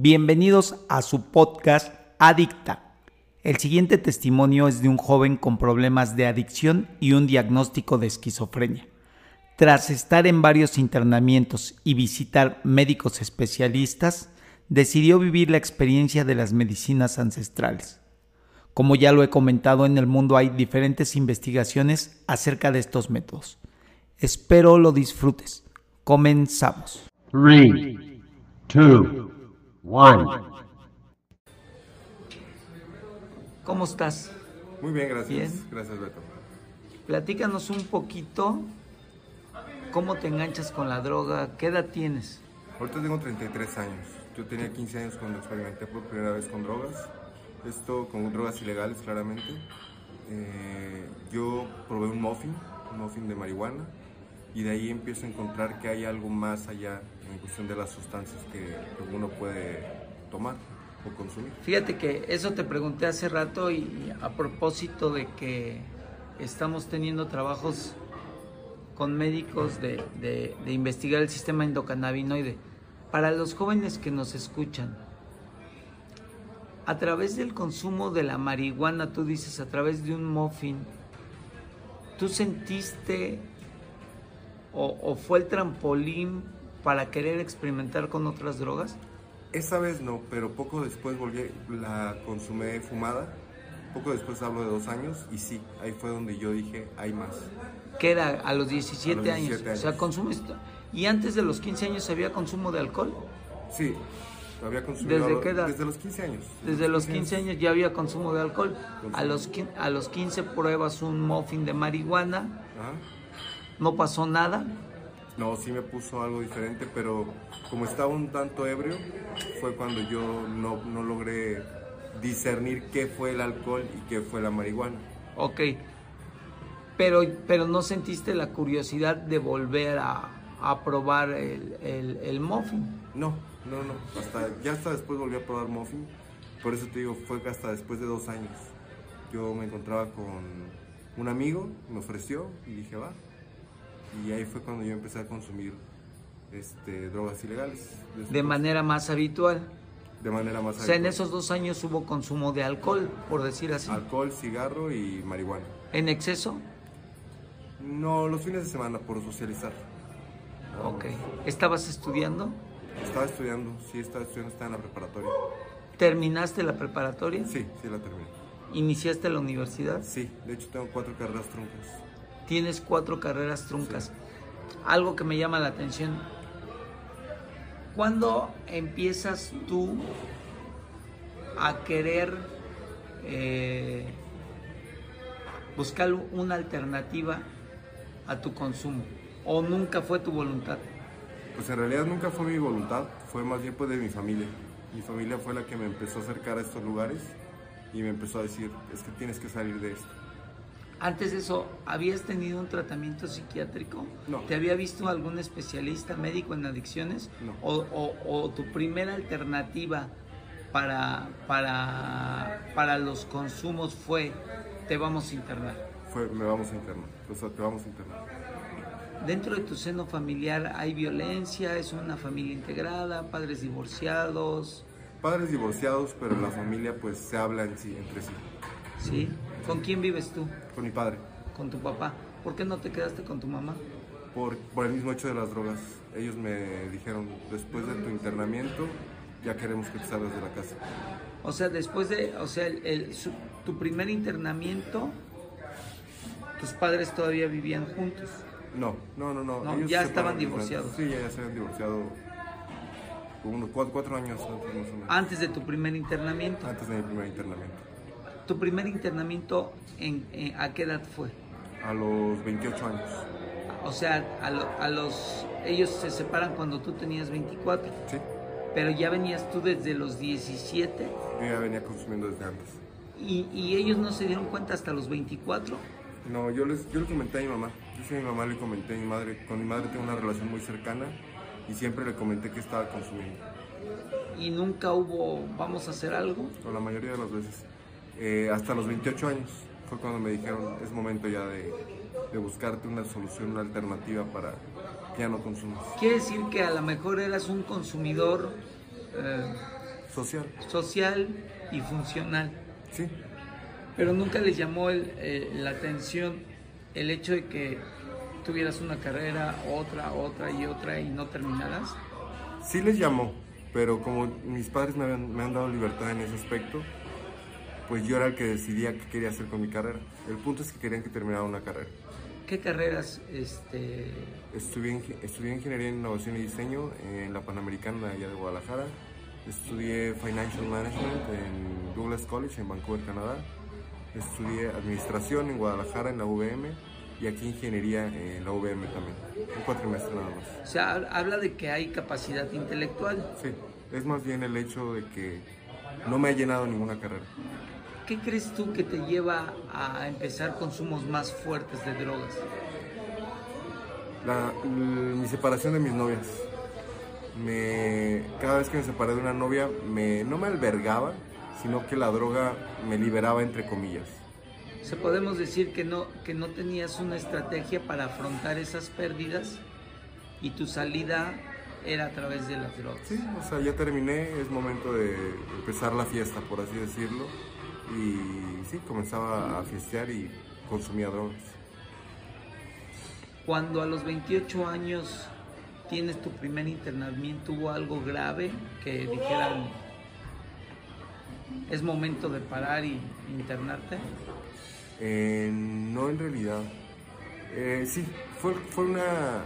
Bienvenidos a su podcast Adicta. El siguiente testimonio es de un joven con problemas de adicción y un diagnóstico de esquizofrenia. Tras estar en varios internamientos y visitar médicos especialistas, decidió vivir la experiencia de las medicinas ancestrales. Como ya lo he comentado, en el mundo hay diferentes investigaciones acerca de estos métodos. Espero lo disfrutes. Comenzamos. 3, 2, 1. ¿Cómo estás? Muy bien, gracias. Bien. Gracias, Beto. Platícanos un poquito cómo te enganchas con la droga, qué edad tienes. Ahorita tengo 33 años. Yo tenía 15 años cuando experimenté por primera vez con drogas. Esto con drogas ilegales, claramente. Eh, yo probé un muffin, un muffin de marihuana, y de ahí empiezo a encontrar que hay algo más allá en cuestión de las sustancias que uno puede tomar o consumir. Fíjate que eso te pregunté hace rato y a propósito de que estamos teniendo trabajos con médicos de, de- investigar el sistema endocannabinoide. Para los jóvenes que nos escuchan, a través del consumo de la marihuana, tú dices, a través de un muffin, ¿tú sentiste o fue el trampolín para querer experimentar con otras drogas? Esa vez no, pero poco después volví, la consumé fumada. Poco después hablo de dos años y sí, ahí fue donde yo dije, hay más. que era a los 17, A los años. 17 O sea, años. consumes. ¿Y antes de los 15 años había consumo de alcohol? Sí, había consumido ¿Desde qué edad? Desde los 15 años. Desde los 15 años ya había consumo de alcohol. A los, a los 15 pruebas un muffin de marihuana, Ajá. no pasó nada. No, sí me puso algo diferente, pero como estaba un tanto ebrio, fue cuando yo no, no logré discernir qué fue el alcohol y qué fue la marihuana. Ok. Pero, pero no sentiste la curiosidad de volver a, a probar el, el, el muffin. No, no, no. Hasta, ya hasta después volví a probar muffin. Por eso te digo, fue hasta después de dos años. Yo me encontraba con un amigo, me ofreció y dije, va. Y ahí fue cuando yo empecé a consumir este, drogas ilegales. De manera más habitual. de manera más O sea, en habitual. esos dos años hubo consumo de alcohol, por decir así. Alcohol, cigarro y marihuana. ¿En exceso? No, los fines de semana por socializar. Ok. ¿Estabas estudiando? Estaba estudiando, sí, estaba estudiando, estaba en la preparatoria. ¿Terminaste la preparatoria? Sí, sí la terminé. ¿Iniciaste la universidad? Sí, de hecho tengo cuatro carreras truncas. Tienes cuatro carreras truncas. Algo que me llama la atención. ¿Cuándo empiezas tú a querer eh, buscar una alternativa a tu consumo? ¿O nunca fue tu voluntad? Pues en realidad nunca fue mi voluntad, fue más bien pues de mi familia. Mi familia fue la que me empezó a acercar a estos lugares y me empezó a decir, es que tienes que salir de esto. Antes de eso, ¿habías tenido un tratamiento psiquiátrico? No. ¿Te había visto algún especialista médico en adicciones? No. ¿O, o- o tu primera alternativa para, para, para los consumos fue te vamos a internar? Fue, me vamos a internar, o sea, te vamos a internar. Dentro de tu seno familiar hay violencia, es una familia integrada, padres divorciados, Padres divorciados, pero la familia pues se habla en sí, entre sí. ¿sí? ¿Con quién vives tú? Con mi padre, Con tu papá. ¿Por qué no te quedaste con tu mamá? por, por el mismo hecho de las drogas. Ellos me dijeron, después de tu internamiento, ya queremos que te salgas de la casa. O sea, después de, o sea, el- el- su- tu primer internamiento, tus padres todavía vivían juntos. No, no, no, no. No, ellos ya estaban divorciados. Sí, ya, ya se habían divorciado unos cuatro, cuatro años antes más o menos. Antes de tu primer internamiento. Antes de mi primer internamiento. ¿Tu primer internamiento en, en- a qué edad fue? A los 28 años. O sea, a, lo- a los ellos se separan cuando tú tenías 24, Sí. pero ya venías tú desde los 17 Yo ya venía consumiendo desde antes. y, y ellos no se dieron cuenta hasta los 24. No, yo les, yo le comenté a mi mamá. Yo sí a mi mamá le comenté a mi madre. Con mi madre tengo una relación muy cercana y siempre le comenté que estaba consumiendo. Y nunca hubo, vamos a hacer algo. O la mayoría de las veces. Eh, hasta los 28 años fue cuando me dijeron, es momento ya de, de buscarte una solución, una alternativa para que ya no consumas. Quiere decir que a lo mejor eras un consumidor eh, social. social y funcional. Sí, Pero nunca les llamó el- eh, la atención el hecho de que tuvieras una carrera, otra, otra y otra y no terminaras. sí les llamó, pero como mis padres me, habían- me han dado libertad en ese aspecto, pues yo era el que decidía qué quería hacer con mi carrera. El punto es que querían que terminara una carrera. ¿Qué carreras este, Estudié, estudié Ingeniería en Innovación y Diseño en la Panamericana allá de Guadalajara. Estudié Financial Management en Douglas College en Vancouver, Canadá. Estudié Administración en Guadalajara en la UVM y aquí Ingeniería en la UVM también. Un cuatrimestre nada más. O sea, hab- habla de que hay capacidad intelectual. Sí, es más bien el hecho de que no me ha llenado ninguna carrera. ¿Qué crees tú que te lleva a empezar consumos más fuertes de drogas? La- mi separación de mis novias. Me, cada vez que me separé de una novia, me, no me albergaba, sino que la droga me liberaba, entre comillas. O sea, podemos decir que no, que no tenías una estrategia para afrontar esas pérdidas y tu salida era a través de las drogas. Sí, o sea, ya terminé, es momento de empezar la fiesta, por así decirlo. Y sí, comenzaba a fiestear y consumía drogas. Cuando a los 28 años tienes tu primer internamiento, ¿hubo algo grave que dijeran es momento de parar y internarte? Eh, no en realidad. Eh, sí, fue, fue una...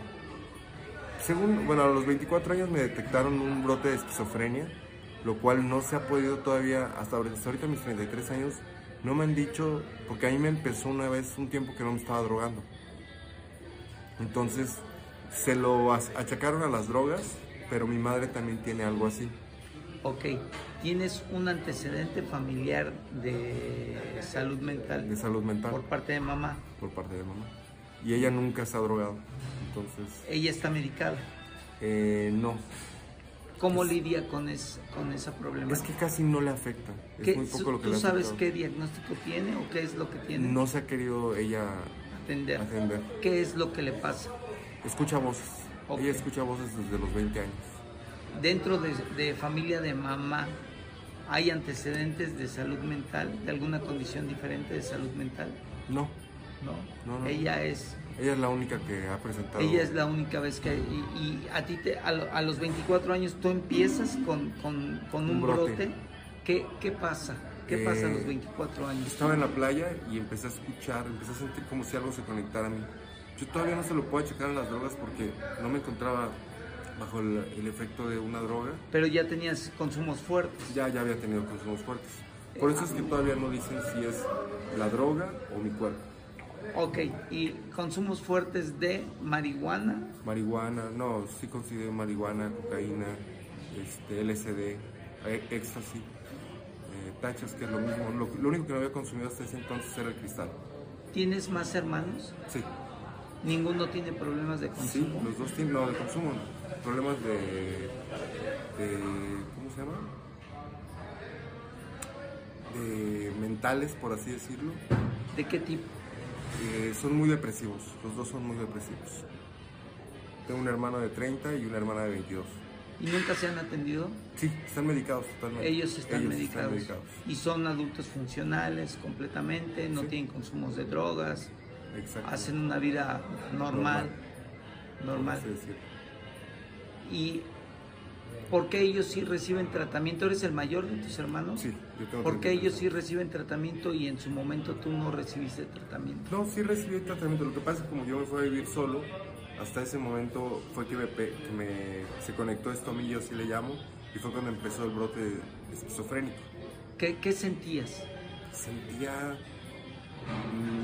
Según, bueno, a los 24 años me detectaron un brote de esquizofrenia, lo cual no se ha podido todavía, hasta ahorita, hasta ahorita mis 33 años, no me han dicho, porque a mí me empezó una vez un tiempo que no me estaba drogando. Entonces, se lo achacaron a las drogas, pero mi madre también tiene algo así. Ok, tienes un antecedente familiar de salud mental De salud mental. por parte de mamá. por parte de mamá. Y ella nunca se ha drogado. Entonces, Ella está medicada. eh, no. ¿Cómo lidia con, es- con esa Es problemática? que casi no le afecta. Es ¿Qué- muy poco lo que ¿Tú le sabes afectado. qué diagnóstico tiene o qué es lo que tiene? No se ha querido ella Atender. atender. ¿Qué es lo que le pasa? Escucha voces. Ok. Ella escucha voces desde los 20 años. Dentro de, de familia de mamá, ¿hay antecedentes de salud mental, de alguna condición diferente de salud mental? No. No. No, no. Ella es, Ella es la única que ha presentado. ella es la única vez que... Y, y a ti, te, a, a los 24 años, tú empiezas con, con, con un, Un brote. brote. ¿Qué, ¿Qué pasa? ¿Qué Eh, pasa a los 24 años? Estaba en la playa y empecé a escuchar, empecé a sentir como si algo se conectara a mí. Yo todavía no se lo puedo checar a las drogas porque no me encontraba bajo el, el efecto de una droga. Pero ya tenías consumos fuertes. Ya, ya había tenido consumos fuertes. Por eso es que todavía no dicen si es la droga o mi cuerpo. Ok, y consumos fuertes de marihuana, Marihuana, no, sí considero marihuana, cocaína, este, LSD, eh, éxtasis, eh, tachas, que es lo mismo. Lo, lo único que no había consumido hasta ese entonces era el cristal. ¿tienes más hermanos? Sí, Ninguno tiene problemas de sí, consumo. los dos tienen, no, de consumo, problemas de, de, ¿cómo se llama? De mentales, por así decirlo. ¿De qué tipo? Eh, son muy depresivos, los dos son muy depresivos. Tengo un hermano de 30 y una hermana de 22. ¿Y nunca se han atendido? Sí, están medicados totalmente. Ellos están, Ellos medicados. están medicados. Y son adultos funcionales completamente, no Sí. tienen consumos de drogas, hacen una vida normal, normal. así decirlo. ¿Y por qué ellos sí reciben tratamiento? ¿Eres el mayor de tus hermanos? Sí, yo tengo ¿Por qué 33 ellos sí reciben tratamiento y en su momento tú no recibiste tratamiento? No, sí recibí tratamiento. Lo que pasa es que como yo me fui a vivir solo, hasta ese momento fue que me, pe- que me- se conectó esto a mí, yo sí le llamo, y fue cuando empezó el brote esquizofrénico. ¿Qué, qué sentías? Sentía,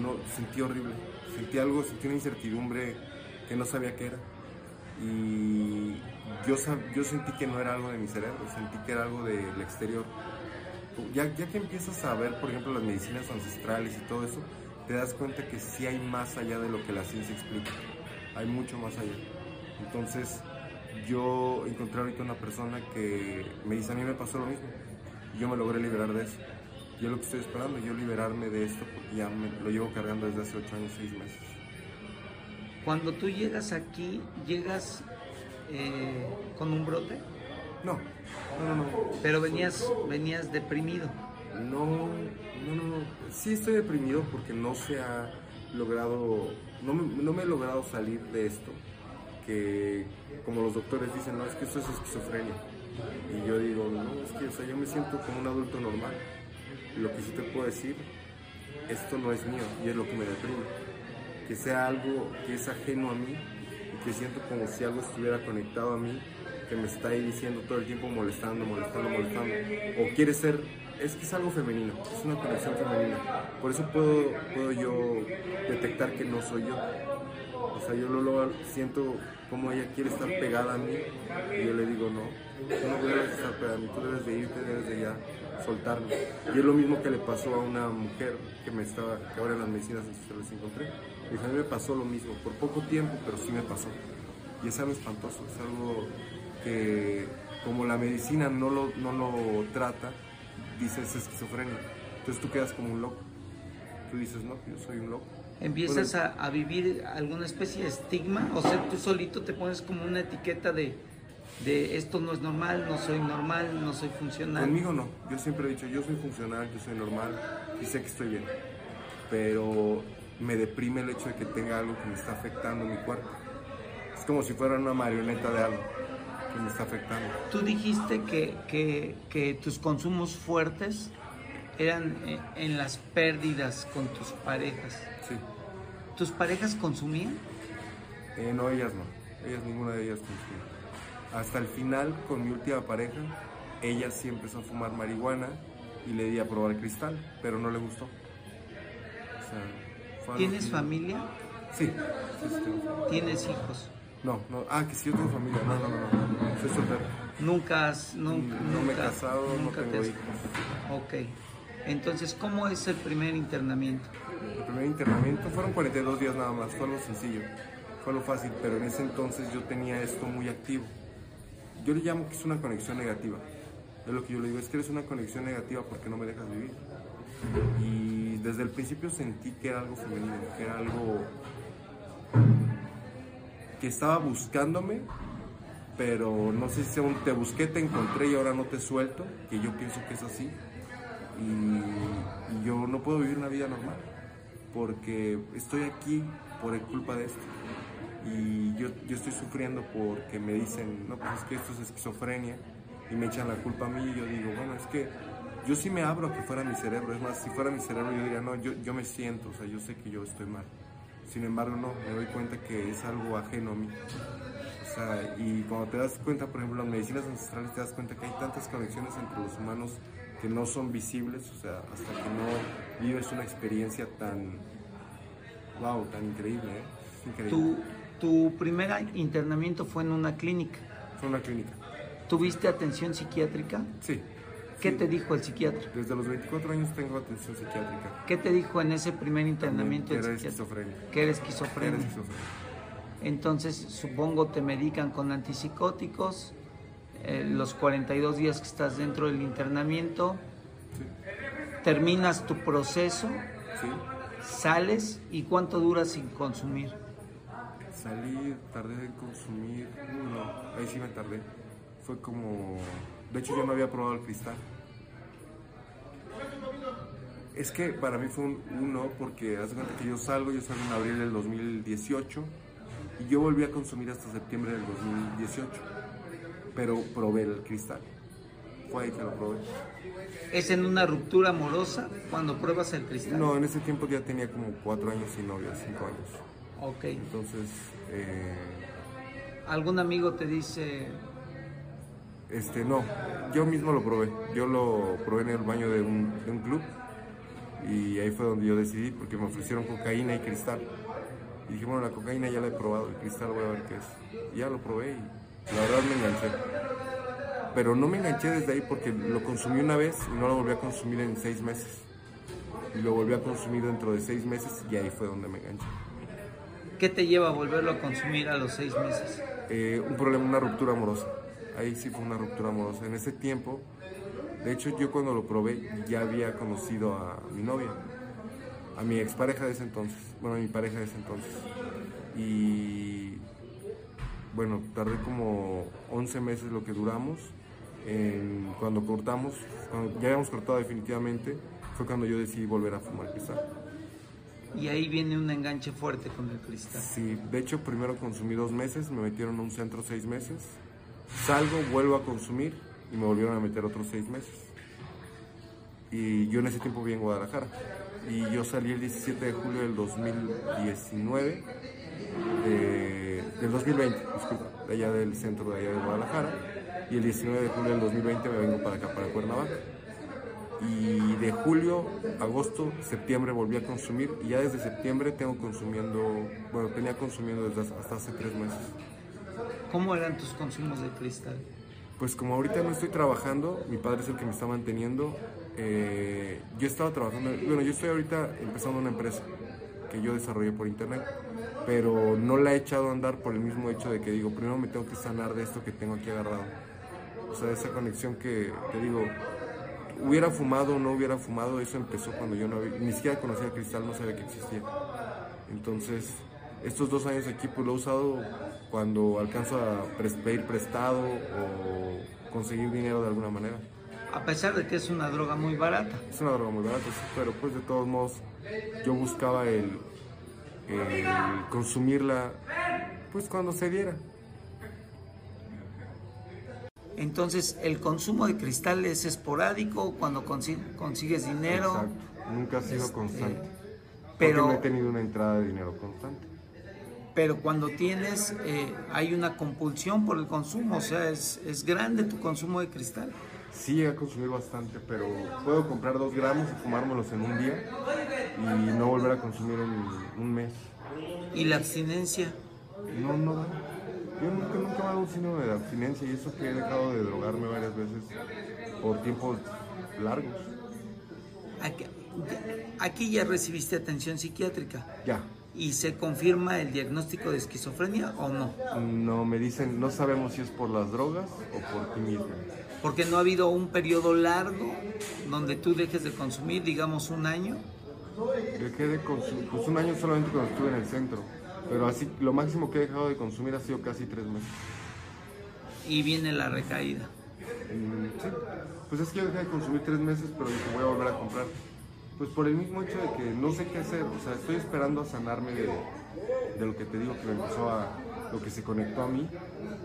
no, sentí horrible. Sentí algo, sentí una incertidumbre que no sabía qué era. Y yo, yo sentí que no era algo de mi cerebro, sentí que era algo del exterior. Ya, ya que empiezas a ver, por ejemplo, las medicinas ancestrales y todo eso, te das cuenta que sí hay más allá de lo que la ciencia explica. Hay mucho más allá. Entonces, yo encontré ahorita una persona que me dice, a mí me pasó lo mismo. Y yo me logré liberar de eso. Yo lo que estoy esperando, yo liberarme de esto, porque ya me, lo llevo cargando desde hace 8 años, 6 meses. Cuando tú llegas aquí, llegas eh, con un brote. No, no, no, no. Pero venías, venías deprimido. No, no, no. Sí estoy deprimido porque no se ha logrado, no me, no me he logrado salir de esto. Que como los doctores dicen, no, es que esto es esquizofrenia. Y yo digo, no, es que o sea, yo me siento como un adulto normal. Lo que sí te puedo decir, esto no es mío y es lo que me deprime. Que sea algo que es ajeno a mí que siento como si algo estuviera conectado a mí, que me está ahí diciendo todo el tiempo molestando, molestando, molestando. O quiere ser, es que es algo femenino, es una conexión femenina. Por eso puedo, puedo yo detectar que no soy yo. O sea, yo lo, lo siento como ella quiere estar pegada a mí y yo le digo, no, tú no debes estar pegada a mí, tú debes de irte, debes de ya soltarme. Y es lo mismo que le pasó a una mujer que me estaba, que ahora en las medicinas se les encontré. Y a mí me pasó lo mismo, por poco tiempo, pero sí me pasó. Y es algo espantoso, es algo que como la medicina no lo, no lo trata, dices esquizofrenia. Entonces tú quedas como un loco. Tú dices, no, yo soy un loco. Empiezas a, a vivir alguna especie de estigma, o sea, tú solito te pones como una etiqueta de, de esto no es normal, no soy normal, no soy funcional. Conmigo no, yo siempre he dicho, yo soy funcional, yo soy normal y sé que estoy bien. Pero me deprime el hecho de que tenga algo que me está afectando mi cuerpo. Es como si fuera una marioneta de algo que me está afectando. Tú dijiste que, que, que tus consumos fuertes eran eh, en las pérdidas con tus parejas. Sí. ¿Tus parejas consumían? Eh, no, ellas no. Ellas, ninguna de ellas consumía. Hasta el final, con mi última pareja, ella sí empezó a fumar marihuana y le di a probar cristal, pero no le gustó. O sea, ¿Tienes familia? Sí. sí, familia. ¿Tienes hijos? No, no. Ah, que sí yo tengo familia. No, no, no. no. Soy soltero. Nunca has, nunca, no me he nunca- casado, no nunca te tengo has- hijos. Ok. Entonces, ¿cómo es el primer internamiento? El primer internamiento fueron 42 días nada más, fue algo sencillo, fue algo fácil, pero en ese entonces yo tenía esto muy activo. Yo le llamo que es una conexión negativa. Es lo que yo le digo, es que eres una conexión negativa porque no me dejas vivir. Y desde el principio sentí que era algo femenino, que era algo que estaba buscándome, pero no sé si te busqué, te encontré y ahora no te suelto, que yo pienso que es así. Y, y yo no puedo vivir una vida normal, porque estoy aquí por culpa de esto. Y yo, yo estoy sufriendo porque me dicen, no, pues es que esto es esquizofrenia, y me echan la culpa a mí, y yo digo, bueno, es que yo sí me abro a que fuera mi cerebro, es más, si fuera mi cerebro yo diría, no, yo, yo me siento, o sea, yo sé que yo estoy mal. Sin embargo, no, me doy cuenta que es algo ajeno a mí. O sea, y cuando te das cuenta, por ejemplo, en las medicinas ancestrales te das cuenta que hay tantas conexiones entre los humanos que no son visibles, o sea, hasta que no vives una experiencia tan, wow, tan increíble, ¿eh? Es increíble. Tu, tu primer internamiento fue en una clínica. Fue una clínica. ¿Tuviste atención psiquiátrica? Sí. ¿Qué sí. te dijo el psiquiatra? Desde los 24 años tengo atención psiquiátrica. ¿Qué te dijo en ese primer internamiento Que era esquizofrenia. Que era Era esquizofrenia. Entonces, supongo te medican con antipsicóticos. eh, los 42 días que estás dentro del internamiento, Sí. terminas tu proceso, Sí. sales y cuánto duras sin consumir. Salí, tardé en consumir. No, ahí sí me tardé. Fue como. De hecho, yo no había probado el cristal. Es que para mí fue un, un no, porque haz de cuenta que yo salgo, yo salgo en abril del 2018 y yo volví a consumir hasta septiembre del 2018. Pero probé el cristal. Fue ahí que lo probé. ¿Es en una ruptura amorosa cuando pruebas el cristal? No, en ese tiempo ya tenía como cuatro años sin novia, cinco años. Ok. Entonces, eh, ¿Algún amigo te dice, Este, no, yo mismo lo probé. Yo lo probé en el baño de un, de un club y ahí fue donde yo decidí porque me ofrecieron cocaína y cristal. Y dije, bueno, la cocaína ya la he probado, el cristal voy a ver qué es. Y ya lo probé y la verdad me enganché. Pero no me enganché desde ahí porque lo consumí una vez y no lo volví a consumir en seis meses. Y lo volví a consumir dentro de seis meses y ahí fue donde me enganché. ¿qué te lleva a volverlo a consumir a los seis meses? eh, un problema, una ruptura amorosa. Ahí sí fue una ruptura amorosa. En ese tiempo, de hecho yo cuando lo probé ya había conocido a mi novia, a mi expareja de ese entonces, bueno, a mi pareja de ese entonces. Y bueno, tardé como 11 meses lo que duramos En- cuando cortamos, cuando ya habíamos cortado definitivamente, fue cuando yo decidí volver a fumar cristal. Y ahí viene un enganche fuerte con el cristal. Sí, de hecho primero consumí dos meses, me metieron a un centro seis meses, salgo, vuelvo a consumir y me volvieron a meter otros seis meses. Y yo en ese tiempo vi en Guadalajara. Y yo salí el 17 de julio del 2019, de- del 2020, disculpa, de allá del centro de allá de Guadalajara. Y el 19 de julio del 2020 me vengo para acá, para Cuernavaca. Y de julio, agosto, septiembre volví a consumir y ya desde septiembre tengo consumiendo, bueno, tenía consumiendo desde hasta hace tres meses. ¿Cómo eran tus consumos de cristal? Pues como ahorita no estoy trabajando, mi padre es el que me está manteniendo. eh, yo estaba trabajando, bueno, yo estoy ahorita empezando una empresa que yo desarrollé por internet, pero no la he echado a andar por el mismo hecho de que digo, primero me tengo que sanar de esto que tengo aquí agarrado. O sea, esa conexión que te digo, hubiera fumado o no hubiera fumado, eso empezó cuando yo no había- ni siquiera conocía cristal, no sabía que existía. Entonces, estos dos años aquí pues lo he usado cuando alcanzo a pedir prestado o conseguir dinero de alguna manera. A pesar de que es una droga muy barata. Es una droga muy barata, sí, pero pues de todos modos yo buscaba el, el consumirla pues cuando se diera. Entonces, el consumo de cristal es esporádico cuando consi- consigues dinero. Exacto. Nunca ha sido Este, constante. pero- no he tenido una entrada de dinero constante. Pero cuando tienes, eh, hay una compulsión por el consumo, o sea, es, es grande tu consumo de cristal. Sí llegué a consumir bastante, pero puedo comprar dos gramos y fumármelos en un día y no volver a consumir en un mes. Y la abstinencia, No, no. Yo nunca, nunca me hago un signo de abstinencia y eso que he dejado de drogarme varias veces por tiempos largos. aquí, aquí ya recibiste atención psiquiátrica Ya. Y se confirma el diagnóstico de esquizofrenia o no. No, me dicen, no sabemos si es por las drogas o por ti mismo. Porque no ha habido un periodo largo donde tú dejes de consumir, digamos un año. Dejé de consumir, pues un año solamente cuando estuve en el centro, pero así lo máximo que he dejado de consumir ha sido casi tres meses. y viene la recaída. Mm, sí. Pues es que yo dejé de consumir tres meses, pero dije voy a volver a comprar. Pues por el mismo hecho de que no sé qué hacer, o sea, estoy esperando a sanarme de, de lo que te digo que me empezó a, lo que se conectó a mí,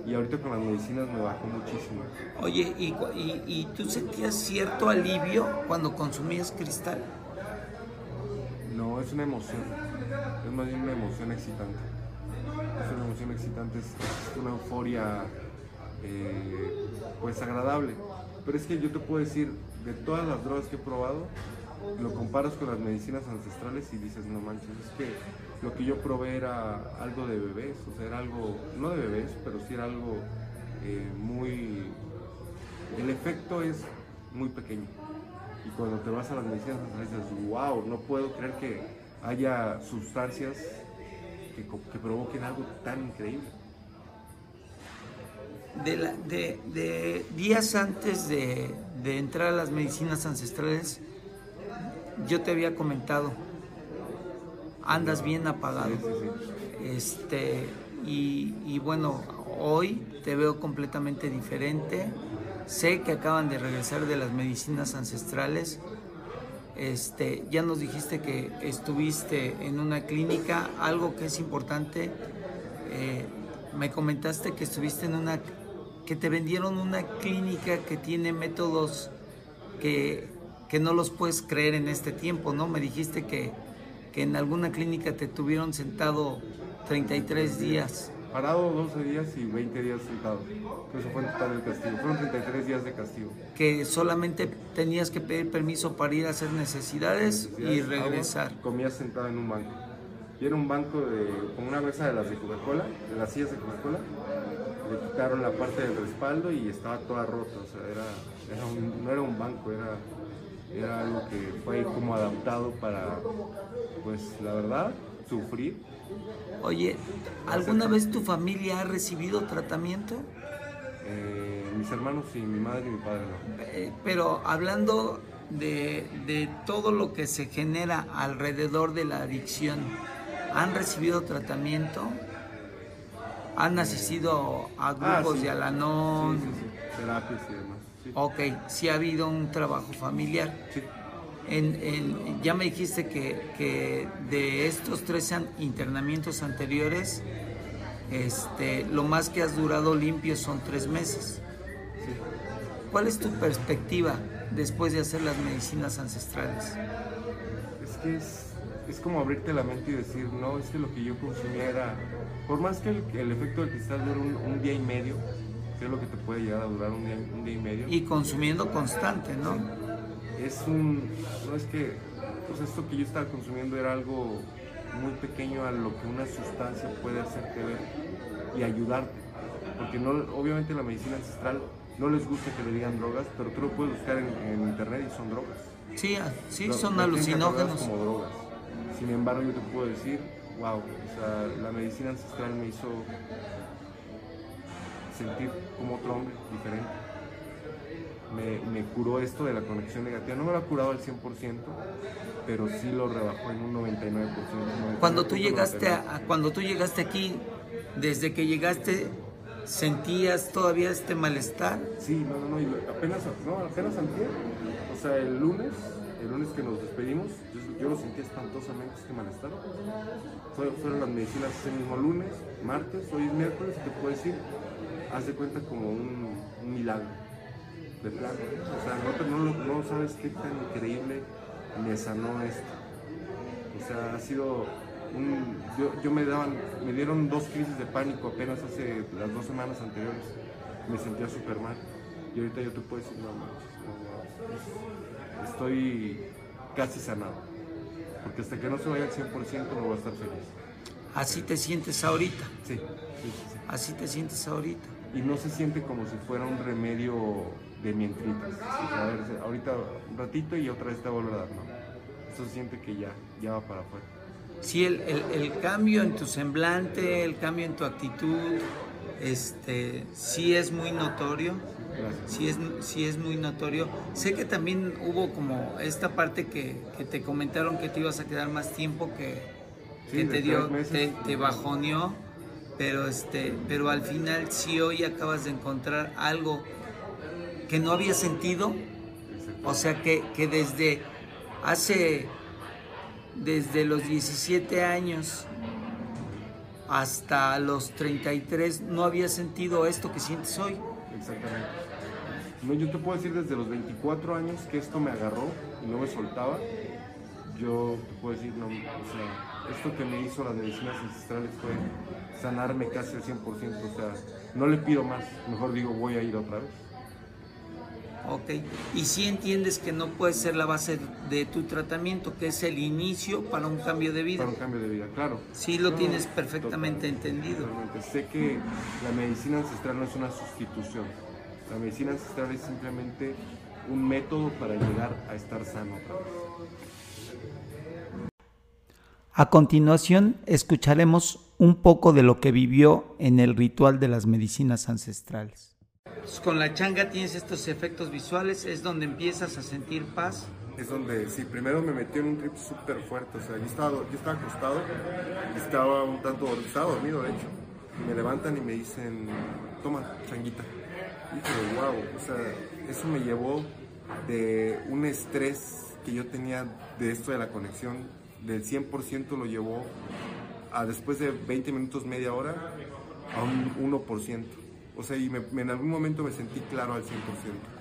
y ahorita con las medicinas me bajó muchísimo. Oye, ¿y, y, y tú sentías cierto alivio cuando consumías cristal? No, es una emoción, es más bien una emoción excitante. Es una emoción excitante, es, es una euforia eh, pues agradable. Pero es que yo te puedo decir, de todas las drogas que he probado, lo comparas con las medicinas ancestrales y dices, no manches, es que lo que yo probé era algo de bebés, o sea, era algo, no de bebés, pero sí era algo eh, muy... El efecto es muy pequeño. Y cuando te vas a las medicinas ancestrales dices, wow, no puedo creer que haya sustancias que, provoquen algo tan increíble. De, la- de- días antes de entrar a las medicinas ancestrales, yo te había comentado, andas bien apagado. Sí, sí, sí. Este, y, y bueno, hoy te veo completamente diferente. Sé que acaban de regresar de las medicinas ancestrales. Este, ya nos dijiste que estuviste en una clínica, algo que es importante. eh, me comentaste que estuviste en una, que te vendieron una clínica que tiene métodos que, que no los puedes creer en este tiempo, ¿no? Me dijiste que, que en alguna clínica te tuvieron sentado 33 días. Parado 12 días y 20 días sentado. Eso fue en total el castigo. Fueron 33 días de castigo. que solamente tenías que pedir permiso para ir a hacer necesidades y Necesidades, regresar. agua, comía sentado en un banco. Y era un banco de, con una mesa de las de Coca-Cola, de las sillas de Coca-Cola. Le quitaron la parte del respaldo y estaba toda rota. O sea, era, era un- no era un banco, era, era algo que fue ahí como adaptado para, pues la verdad, sufrir. Oye, ¿alguna vez tu familia ha recibido tratamiento? Eh, mis hermanos y mi madre y mi padre no. Eh, pero hablando de, de todo lo que se genera alrededor de la adicción, ¿han recibido tratamiento? ¿Han asistido a grupos Ah, sí. de Alanón? Sí, sí, sí. Terapias y demás. Ok, sí ha habido un trabajo familiar. Sí. En, en- ya me dijiste que, que de estos tres an- internamientos anteriores, este, lo más que has durado limpio son tres meses. sí. ¿Cuál es tu perspectiva después de hacer las medicinas ancestrales? Es que es, es como abrirte la mente y decir, no, es que lo que yo consumía era, por más que el, el efecto del cristal dure un, un día y medio, que es lo que te puede llegar a durar un día, un día y medio, Y consumiendo constante, ¿no? es un, no es que, pues esto que yo estaba consumiendo era algo muy pequeño a lo que una sustancia puede hacerte ver y ayudarte, porque no, obviamente la medicina ancestral no les gusta que le digan drogas, pero tú lo puedes buscar en, en internet y son drogas. Sí, ah, sí, son alucinógenos. como drogas. Sin embargo, yo te puedo decir, wow, o sea, la medicina ancestral me hizo sentir como otro hombre, diferente. Me, me curó esto de la conexión negativa. No me lo ha curado al 100%, pero sí lo rebajó en un 99%. Cuando tú llegaste 99.99. a, cuando tú llegaste aquí, desde que llegaste, sentías todavía este malestar. Sí, no, no, no, apenas, no, apenas antier, o sea, el lunes, el lunes que nos despedimos, yo, yo lo sentí espantosamente este malestar. Fue- fueron las medicinas ese mismo lunes, martes, hoy es miércoles, te puedo decir, haz de cuenta como un, un milagro, de plano. O sea, no, te- no, lo- no sabes qué tan increíble me sanó esto. O sea, ha sido un... Yo, yo me daban, me dieron dos crisis de pánico apenas hace las dos semanas anteriores. Me sentía súper mal. Y ahorita yo te puedo decir, no, no, no, estoy casi sanado. Porque hasta que no se vaya al 100% no voy a estar feliz. Así te sientes ahorita. Sí, sí, sí, sí. Así te sientes ahorita. Y no se siente como si fuera un remedio de mientritas. O sea, a ver, ahorita un ratito y otra vez te va a dar, no. Eso se siente que ya, ya va para afuera. Sí, el, el- el cambio en tu semblante, el cambio en tu actitud, este, sí es muy notorio. Gracias. Sí es, sí es muy notorio. Sé que también hubo como esta parte que, que te comentaron que te ibas a quedar más tiempo que, Sí, que te dio, te, te bajoneó, pero este, pero al final sí hoy acabas de encontrar algo que no había sentido, o sea que, que desde hace, desde los 17 años hasta los 33 no había sentido esto que sientes hoy. Exactamente. No, yo te puedo decir desde los 24 años que esto me agarró y no me soltaba. Yo te puedo decir, no, o sea, esto que me hizo las medicinas ancestrales fue sanarme casi al 100%. O sea, no le pido más. Mejor digo, voy a ir otra vez. Ok, y si entiendes que no puede ser la base de tu tratamiento, que es el inicio para un cambio de vida. Para un cambio de vida, claro. Sí lo No, tienes perfectamente entendido. totalmente. Sé que la medicina ancestral no es una sustitución. La medicina ancestral es simplemente un método para llegar a estar sano otra vez. A continuación, escucharemos un poco de lo que vivió en el ritual de las medicinas ancestrales. Con la changa tienes estos efectos visuales, es donde empiezas a sentir paz. es donde sí, primero me metió en un trip súper fuerte, o sea, yo estaba, yo estaba acostado, estaba un tanto, estaba dormido de hecho, y me levantan y me dicen, toma, changuita. Y dije, wow, o sea, eso me llevó de un estrés que yo tenía de esto de la conexión, del 100% lo llevó a después de 20 minutos, media hora, a un 1%. O sea, y me- en algún momento me sentí claro al 100%.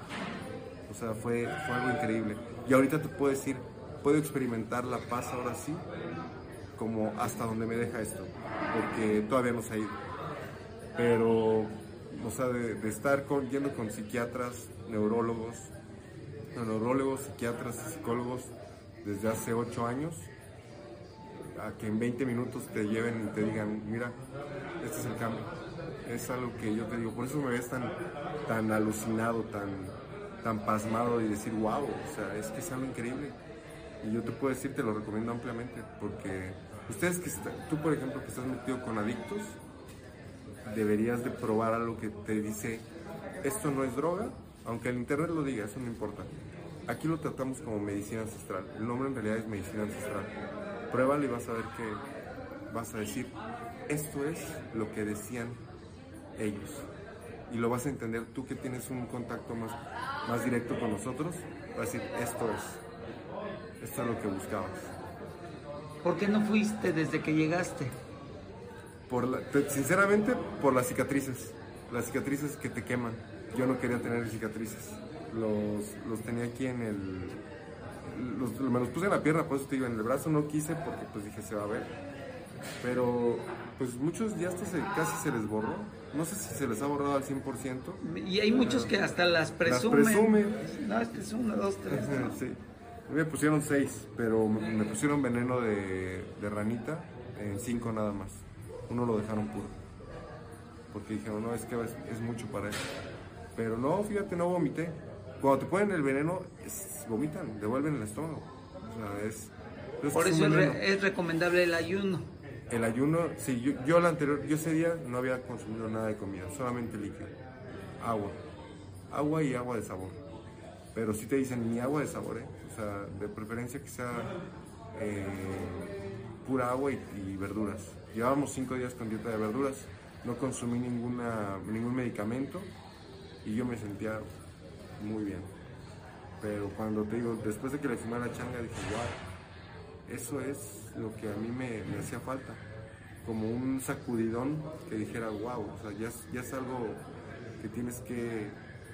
O sea, fue, fue algo increíble. Y ahorita te puedo decir, puedo experimentar la paz ahora sí, como hasta donde me deja esto, porque todavía no se ha ido. Pero, o sea, de, estar con- yendo con psiquiatras, neurólogos, neurólogos, psiquiatras psicólogos desde hace ocho años, a que en 20 minutos te lleven y te digan, mira, este es el cambio. Es algo que yo te digo, por eso me ves tan, tan alucinado, tan, tan pasmado y decir, wow, o sea, es que es algo increíble. Y yo te puedo decir, te lo recomiendo ampliamente, porque ustedes que están, tú por ejemplo que estás metido con adictos, deberías de probar algo que te dice, esto no es droga, aunque el internet lo diga, eso no importa. Aquí lo tratamos como medicina ancestral, el nombre en realidad es medicina ancestral. Pruébalo y vas a ver que vas a decir, esto es lo que decían ellos. y lo vas a entender tú que tienes un contacto más, más directo con nosotros, vas a decir, esto es, esto es lo que buscabas. ¿Por qué no fuiste desde que llegaste? Por la- te- sinceramente, por las cicatrices, las cicatrices que te queman. Yo no quería tener cicatrices, los, los tenía aquí en el... los- me los puse en la pierna, por eso te digo, en el brazo no quise porque pues dije se va a ver. Pero pues muchos ya hasta se, casi se les borró. No sé si se les ha borrado al 100%. Y hay muchos que hasta las presumen. presumen. No, este es uno, dos, tres. ¿no? Sí. Me pusieron seis, pero me pusieron veneno de, de ranita en cinco nada más. Uno lo dejaron puro. Porque dijeron, no, es que es, es mucho para él. Pero no, fíjate, no vomité. Cuando te ponen el veneno, es- vomitan, devuelven el estómago. O sea, es... es Por eso es, veneno. re- es recomendable el ayuno. El ayuno, sí, yo, yo el anterior, yo ese día no había consumido nada de comida, solamente líquido, agua, agua y agua de sabor. Pero si te dicen ni agua de sabor, ¿eh? o sea, de preferencia que sea eh, pura agua y, y verduras. Llevábamos cinco días con dieta de verduras, no consumí ninguna, ningún medicamento y yo me sentía muy bien. Pero cuando te digo, después de que le fumé la changa, dije, wow, eso es lo que a mí me, me hacía falta. Como un sacudidón que dijera, wow, o sea, ya, ya es algo que tienes que,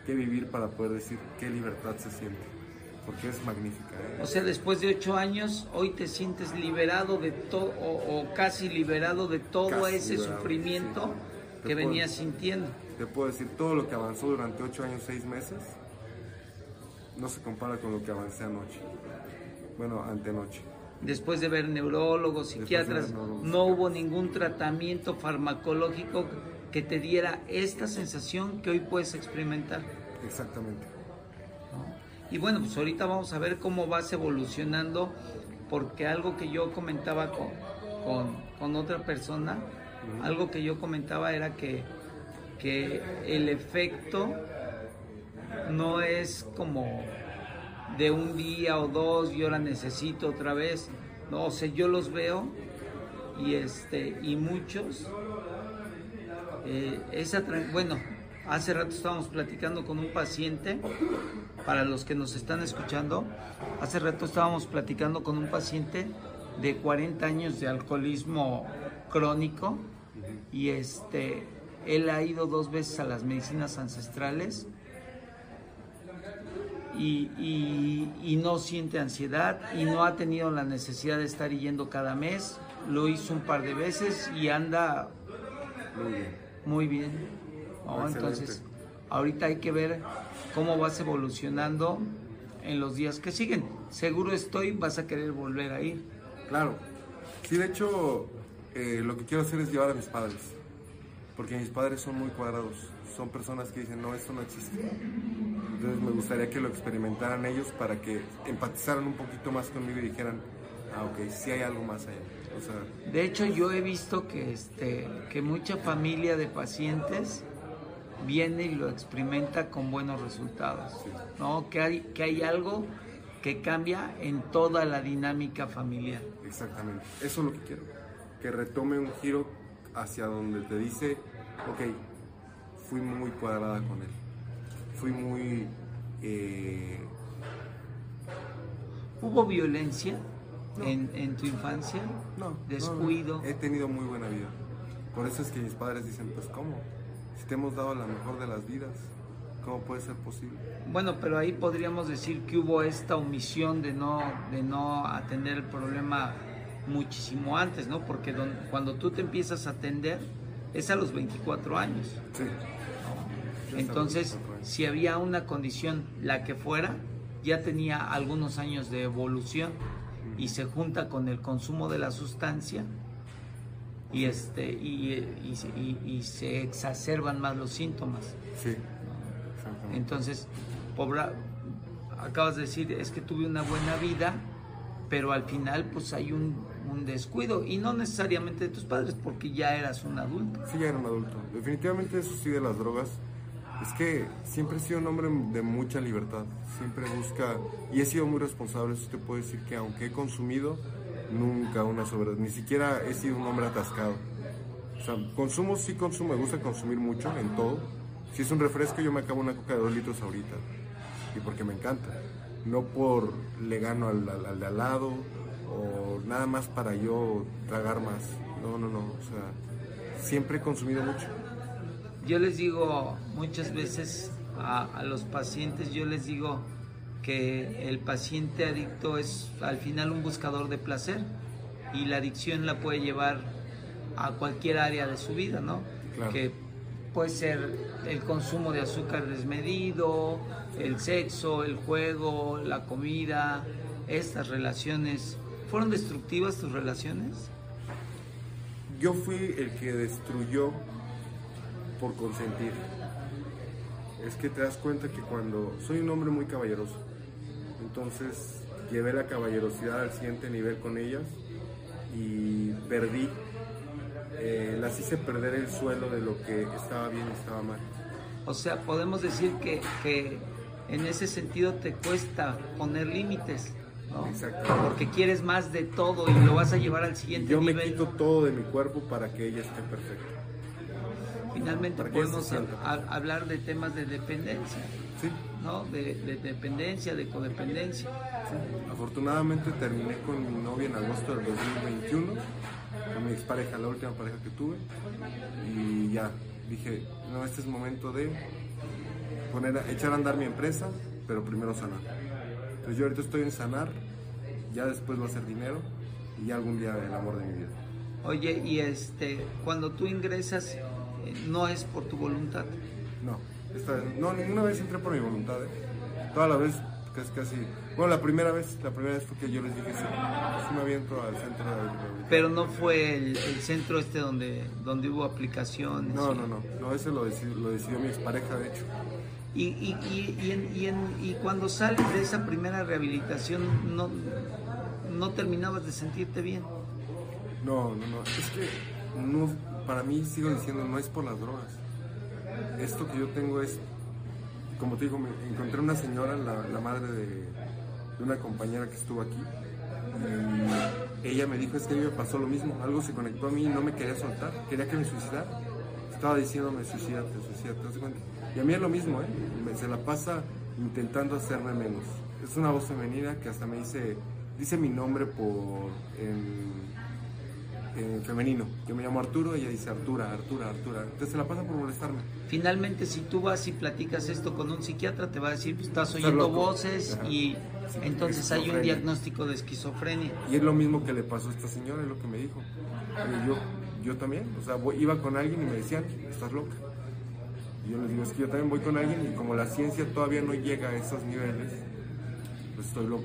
que vivir para poder decir qué libertad se siente. Porque es magnífica. ¿eh? O sea, después de ocho años, hoy te sientes liberado de todo, o, o casi liberado de todo Casi ese liberado, sufrimiento sí. que puedo- venías sintiendo. Te puedo decir, todo lo que avanzó durante ocho años, seis meses, no se compara con lo que avancé anoche. Bueno, antenoche. Después de ver neurólogos, ver psiquiatras, neurólogos, no hubo ningún tratamiento farmacológico que te diera esta sensación que hoy puedes experimentar. Exactamente. Y bueno, pues ahorita vamos a ver cómo vas evolucionando, porque algo que yo comentaba con, con, con otra persona, algo que yo comentaba era que, que el efecto no es como de un día o dos, yo la necesito otra vez. No, o sea, yo los veo y este y muchos eh, esa bueno, hace rato estábamos platicando con un paciente, para los que nos están escuchando, hace rato estábamos platicando con un paciente de 40 años de alcoholismo crónico y este él ha ido dos veces a las medicinas ancestrales y, y- y no siente ansiedad y no ha tenido la necesidad de estar yendo cada mes. Lo hizo un par de veces y anda Muy bien. muy bien. Entonces, ahorita hay que ver cómo vas evolucionando en los días que siguen. Seguro estoy, vas a querer volver a ir. Claro. Sí, de hecho, eh, lo que quiero hacer es llevar a mis padres. Porque mis padres son muy cuadrados. Son personas que dicen, no, esto no existe. Entonces me gustaría que lo experimentaran ellos para que empatizaran un poquito más conmigo y dijeran, ah, ok, sí hay algo más allá. O sea, De hecho, yo he visto que, este, que mucha familia de pacientes viene y lo experimenta con buenos resultados. ¿no? Que, hay, que hay algo que cambia en toda la dinámica familiar. exactamente. Eso es lo que quiero. Que retome un giro hacia donde te dice, ok, fui muy cuadrada con él. Fui muy... eh, ¿Hubo violencia No. en, en tu infancia? No, Descuido. no. He tenido muy buena vida. Por eso es que mis padres dicen, pues ¿cómo? Si te hemos dado la mejor de las vidas, ¿cómo puede ser posible? Bueno, pero ahí podríamos decir que hubo esta omisión de no, de no atender el problema muchísimo antes, ¿no? Porque don- cuando tú te empiezas a atender es a los 24 años. Sí. Entonces, si había una condición, la que fuera, ya tenía algunos años de evolución y se junta con el consumo de la sustancia y este y, y se- y- y se exacerban más los síntomas. Sí. Entonces, pobra- acabas de decir, es que tuve una buena vida, pero al final pues hay un, un descuido y no necesariamente de tus padres porque ya eras un adulto. Sí, ya era un adulto. Definitivamente eso sí de las drogas. Es que siempre he sido un hombre de mucha libertad. Siempre busca, y he sido muy responsable, eso te puedo decir que aunque he consumido, nunca una sobre, ni siquiera he sido un hombre atascado. O sea, consumo sí consumo, me gusta consumir mucho en todo, Si es un refresco, yo me acabo una coca de dos litros ahorita. Y porque me encanta. No por le gano al, al- al de al lado o nada más para yo tragar más. No, no, no. O sea, siempre he consumido mucho. Yo les digo muchas veces a, a los pacientes, yo les digo que el paciente adicto es al final un buscador de placer y la adicción la puede llevar a cualquier área de su vida, ¿no? Claro. Que puede ser el consumo de azúcar desmedido, el sexo, el juego, la comida, estas relaciones. ¿Fueron destructivas tus relaciones? Yo fui el que destruyó por consentir. Es que te das cuenta que cuando soy un hombre muy caballeroso, entonces llevé la caballerosidad al siguiente nivel con ellas y perdí, eh, las hice perder el suelo de lo que estaba bien y estaba mal. O sea, podemos decir que, que en ese sentido te cuesta poner límites, ¿no? Porque quieres más de todo y lo vas a llevar al siguiente Yo me nivel. quito todo de mi cuerpo para que ella esté perfecta. Finalmente podemos hablar de temas de dependencia, Sí, ¿no? De, de dependencia, de codependencia. Afortunadamente terminé con mi novia en agosto del 2021, con mi expareja, la última pareja que tuve, y ya dije, no, este es momento de poner, echar a andar mi empresa, pero primero sanar. Entonces yo ahorita estoy en sanar, ya después va a ser dinero y ya algún día el amor de mi vida. Oye, y este, cuando tú ingresas, no es por tu voluntad. No, esta vez, no, ninguna vez entré por mi voluntad, ¿eh? Toda la vez, casi, casi, bueno, la primera vez, la primera vez fue que yo les dije, sí, sí me aviento al centro de. Pero no fue el, el centro este donde, donde hubo aplicaciones. No, y- no, no, no, ese lo decidió, lo decidió mi expareja, de hecho. Y, y, y, y, en- y en- y cuando sales de esa primera rehabilitación, no, no terminabas de sentirte bien. No, no, no, es que no, para mí sigo diciendo, no es por las drogas. Esto que yo tengo es, como te digo, me encontré una señora, la, madre de, una compañera que estuvo aquí, y ella me dijo, es que a mí me pasó lo mismo, algo se conectó a mí y no me quería soltar, quería que me suicidara. Estaba diciéndome, suicídate, suicídate, ¿te das cuenta? Y a mí es lo mismo, ¿eh? Me- se la pasa intentando hacerme menos. Es una voz femenina que hasta me dice, dice mi nombre por, en femenino. Yo me llamo Arturo, ella dice Artura, Artura, Artura. Entonces se la pasa por molestarme. Finalmente, si tú vas y platicas esto con un psiquiatra, te va a decir, pues, estás oyendo voces Ajá. y Sí, entonces hay un diagnóstico de esquizofrenia. Y es lo mismo que le pasó a esta señora, es lo que me dijo. Oye, yo, yo también, o sea, voy- iba con alguien y me decían, estás loca. Y yo les digo, es que yo también voy con alguien y como la ciencia todavía no llega a esos niveles, pues estoy loco.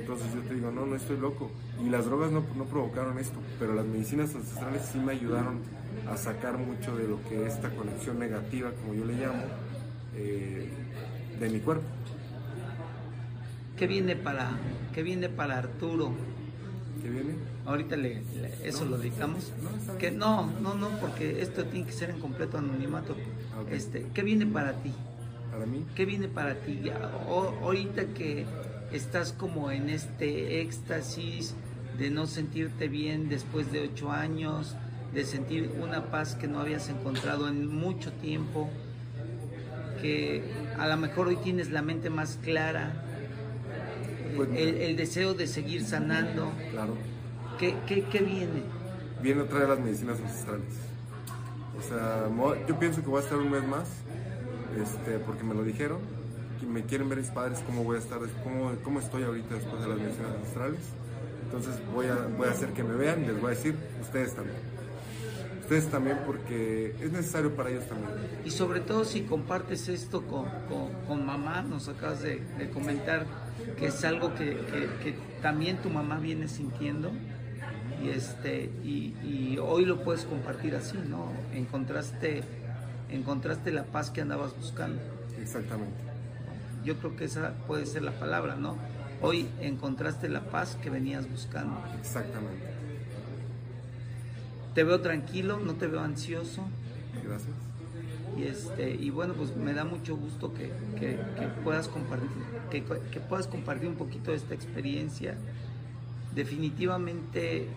Entonces yo te digo, no, no estoy loco. Y las drogas no, no provocaron esto, pero las medicinas ancestrales sí me ayudaron a sacar mucho de lo que es esta conexión negativa, como yo le llamo, eh, de mi cuerpo. ¿Qué viene para, qué viene para Arturo? ¿Qué viene? Ahorita le, le- eso lo dedicamos. No, Que no, no, no, porque esto tiene que ser en completo anonimato. Ah. Este, ¿qué viene para ti? Para mí, ¿Qué viene para ti? Ya, o- ahorita que estás como en este éxtasis de no sentirte bien después de ocho años, de sentir una paz que no habías encontrado en mucho tiempo, que a lo mejor hoy tienes la mente más clara, Pues, el, el deseo de seguir sanando, claro. ¿qué, qué, qué viene? viene otra de las medicinas ancestrales. O sea, yo pienso que voy a estar un mes más, este, porque me lo dijeron, que me quieren ver mis padres cómo voy a estar, cómo, cómo estoy ahorita después de las medicinas ancestrales. Entonces voy a, voy a hacer que me vean y les voy a decir, ustedes también. Ustedes también porque es necesario para ellos también. Y sobre todo si compartes esto con, con- con mamá, nos acabas de, de comentar que es algo que, que- que también tu mamá viene sintiendo y este y, y hoy lo puedes compartir así, ¿no? Encontraste encontraste la paz que andabas buscando. Exactamente. Yo creo que esa puede ser la palabra, ¿no? Hoy encontraste la paz que venías buscando. Exactamente. Te veo tranquilo, no te veo ansioso. Gracias. Y, este, y bueno, pues me da mucho gusto que, que- que puedas compartir, que, que puedas compartir un poquito de esta experiencia. Definitivamente,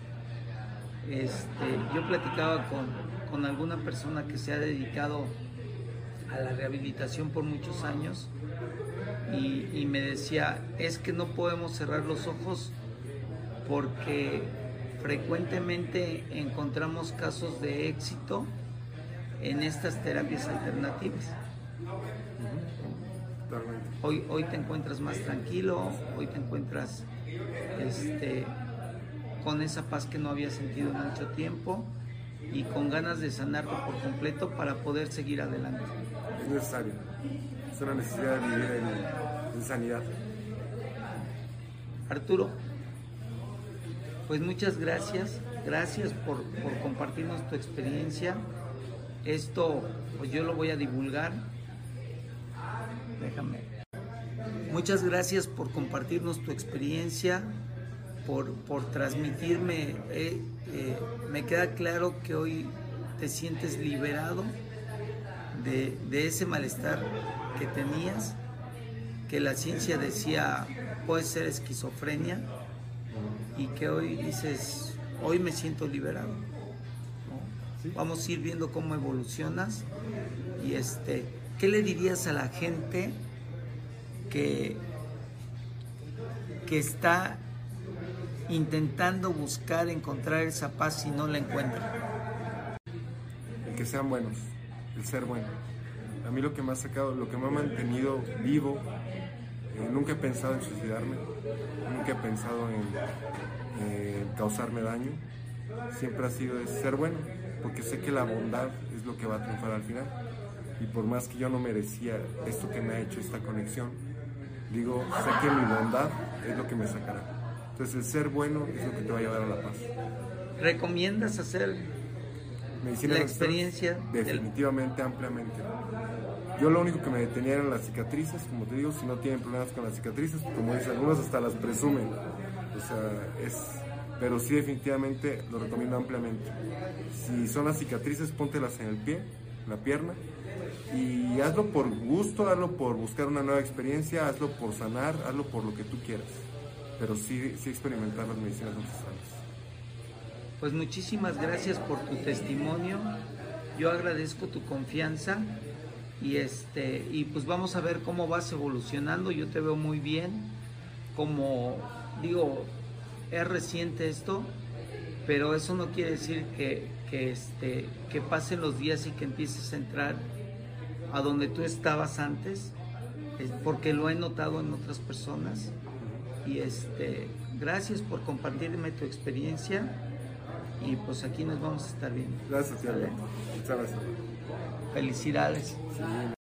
este, yo platicaba con, con alguna persona que se ha dedicado a la rehabilitación por muchos años y, y me decía, es que no podemos cerrar los ojos porque frecuentemente encontramos casos de éxito en estas terapias alternativas. Hoy, hoy te encuentras más tranquilo, hoy te encuentras este, con esa paz que no había sentido en mucho tiempo y con ganas de sanarte por completo para poder seguir adelante. Es necesario, es una necesidad de vivir en, en sanidad. Arturo, pues muchas gracias, gracias por, por, compartirnos tu experiencia. Esto pues yo lo voy a divulgar. Déjame. Muchas gracias por compartirnos tu experiencia, por, por transmitirme. Eh, eh, me queda claro que hoy te sientes liberado de, de ese malestar que tenías, que la ciencia decía puede ser esquizofrenia y que hoy dices, hoy me siento liberado. ¿no? Vamos a ir viendo cómo evolucionas y este, ¿qué le dirías a la gente que, que está intentando buscar encontrar esa paz y no la encuentra? El que sean buenos, el ser bueno. A mí lo que me ha sacado, lo que me ha mantenido vivo eh, nunca he pensado en suicidarme, nunca he pensado en eh, causarme daño. Siempre ha sido ser bueno, porque sé que la bondad es lo que va a triunfar al final. Y por más que yo no merecía esto que me ha hecho esta conexión, digo, sé que mi bondad es lo que me sacará. Entonces el ser bueno es lo que te va a llevar a la paz. ¿Recomiendas hacer Medicina la experiencia? del- Definitivamente, ampliamente. Yo lo único que me detenía eran las cicatrices, como te digo, si no tienen problemas con las cicatrices, como dicen algunos hasta las presumen. O sea, es, pero sí definitivamente lo recomiendo ampliamente. Si son las cicatrices, póntelas en el pie, en la pierna, y hazlo por gusto, hazlo por buscar una nueva experiencia, hazlo por sanar, hazlo por lo que tú quieras. Pero sí, sí experimentar las medicinas ancestrales. Pues muchísimas gracias por tu testimonio. Yo agradezco tu confianza y este y pues vamos a ver cómo vas evolucionando. Yo te veo muy bien. Como digo, es reciente esto, pero eso no quiere decir que, que este que pasen los días y que empieces a entrar a donde tú estabas antes, es porque lo he notado en otras personas. Y este, gracias por compartirme tu experiencia y pues aquí nos vamos a estar viendo. Gracias. Muchas gracias. Felicidades. Sí.